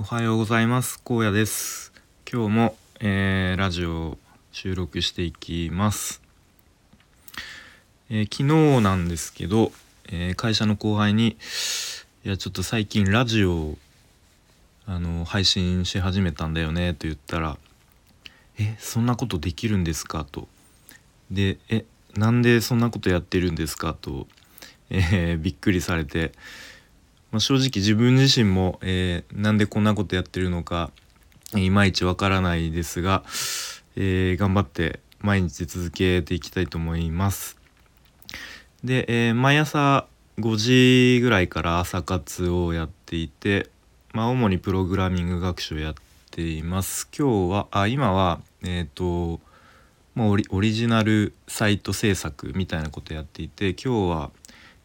おはようございます。荒野です。今日も、えー、ラジオを収録していきます、えー、昨日なんですけど、えー、会社の後輩にいやちょっと最近ラジオあの配信し始めたんだよねと言ったらえそんなことできるんですか？と。でえなんでそんなことやってるんですか？と、えー、びっくりされて。まあ、正直自分自身も、えー、なんでこんなことやってるのかいまいちわからないですが、えー、頑張って毎日続けていきたいと思います。で、えー、毎朝5時ぐらいから朝活をやっていて、まあ、主にプログラミング学習をやっています。今日はあ今はえっ、ー、とまあ、オリオリジナルサイト制作みたいなことやっていて今日は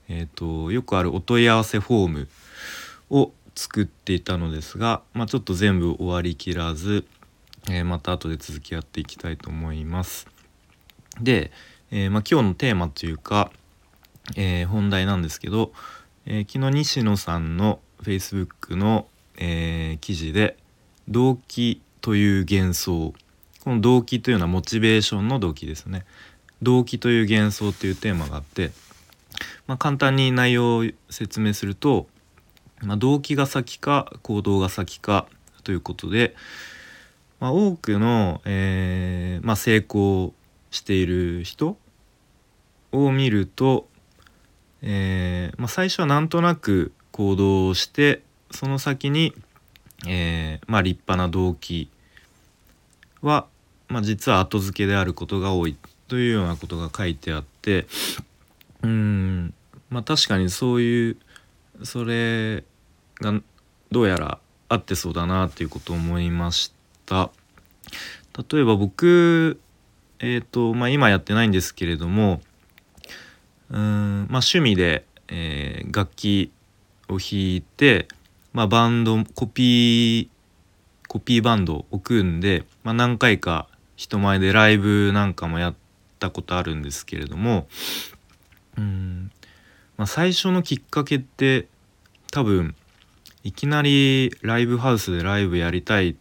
えーと、よくあるお問い合わせフォームを作っていたのですが、まあ、ちょっと全部終わりきらず、えー、また後で続きやっていきたいと思います。で、えー、まあ、今日のテーマというか、えー、本題なんですけど、え昨日西野さんの Facebook の、え記事で「動機という幻想」この動機というのはモチベーションの動機ですね。動機という幻想っていうテーマがあってまあ、簡単に内容を説明すると、まあ、動機が先か行動が先かということで、まあ、多くの、えーま、成功している人を見ると、えーま、最初はなんとなく行動をしてその先に、えーま、立派な動機は、ま、実は後付けであることが多いというようなことが書いてあってうん。まあ確かにそういうそれがどうやら合ってそうだなっていうことを思いました。例えば僕えっ、ー、とまあ今やってないんですけれどもうんまあ趣味で、えー、楽器を弾いて、まあ、バンドコピーコピーバンドを組んで、まあ、何回か人前でライブなんかもやったことあるんですけれどもうんまあ、最初のきっかけって多分いきなりライブハウスでライブやりたい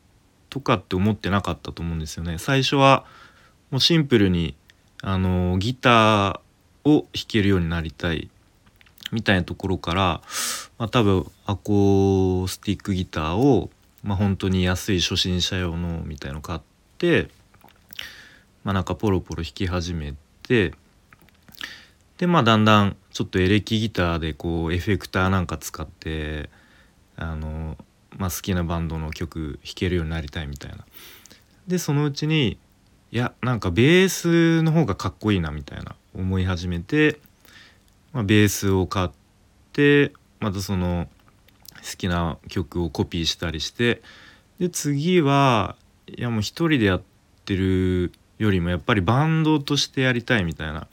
とかって思ってなかったと思うんですよね。最初はもうシンプルにあのギターを弾けるようになりたいみたいなところから、まあ、多分アコースティックギターを、まあ、本当に安い初心者用のみたいの買ってまあなんかポロポロ弾き始めてでまあだんだんちょっとエレキギターでこうエフェクターなんか使ってあの、まあ、好きなバンドの曲弾けるようになりたいみたいな。でそのうちにいやなんかベースの方がかっこいいなみたいな思い始めて、まあ、ベースを買ってまたその好きな曲をコピーしたりしてで次はいやもう一人でやってるよりもやっぱりバンドとしてやりたいみたいな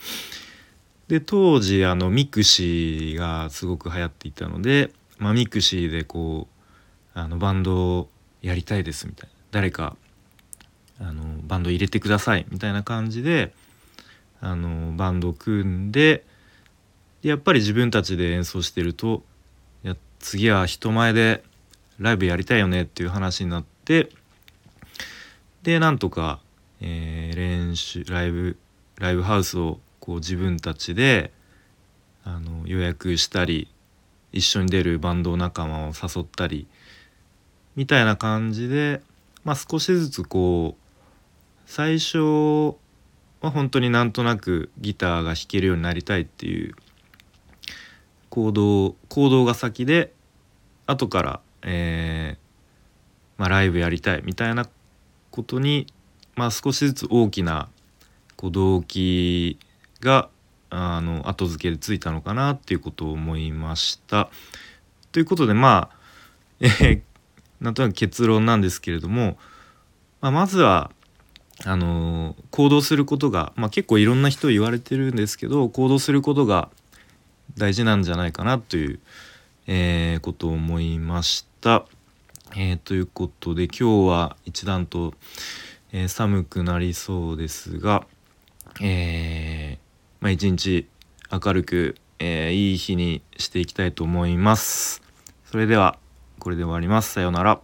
で当時あのミクシーがすごく流行っていたので、まあ、ミクシーでこうあのバンドをやりたいですみたいな。誰かあのバンド入れてくださいみたいな感じであのバンドを組んでやっぱり自分たちで演奏してるといや次は人前でライブやりたいよねっていう話になってでなんとか、えー、練習ライブライブハウスをこう自分たちであの予約したり一緒に出るバンド仲間を誘ったりみたいな感じで、まあ、少しずつこう最初は本当になんとなくギターが弾けるようになりたいっていう行動行動が先で後から、えーまあ、ライブやりたいみたいなことに、まあ、少しずつ大きなこう動機があの後付けでついたのかなっていうことを思いました。ということでまあ、えー、なんとなく結論なんですけれども、まあ、まずはあのー、行動することが、まあ、結構いろんな人言われてるんですけど行動することが大事なんじゃないかなという、えー、ことを思いました。えー、ということで今日は一段と、え寒くなりそうですが、えーまあ、一日明るく、えー、いい日にしていきたいと思います。それではこれで終わります。さようなら。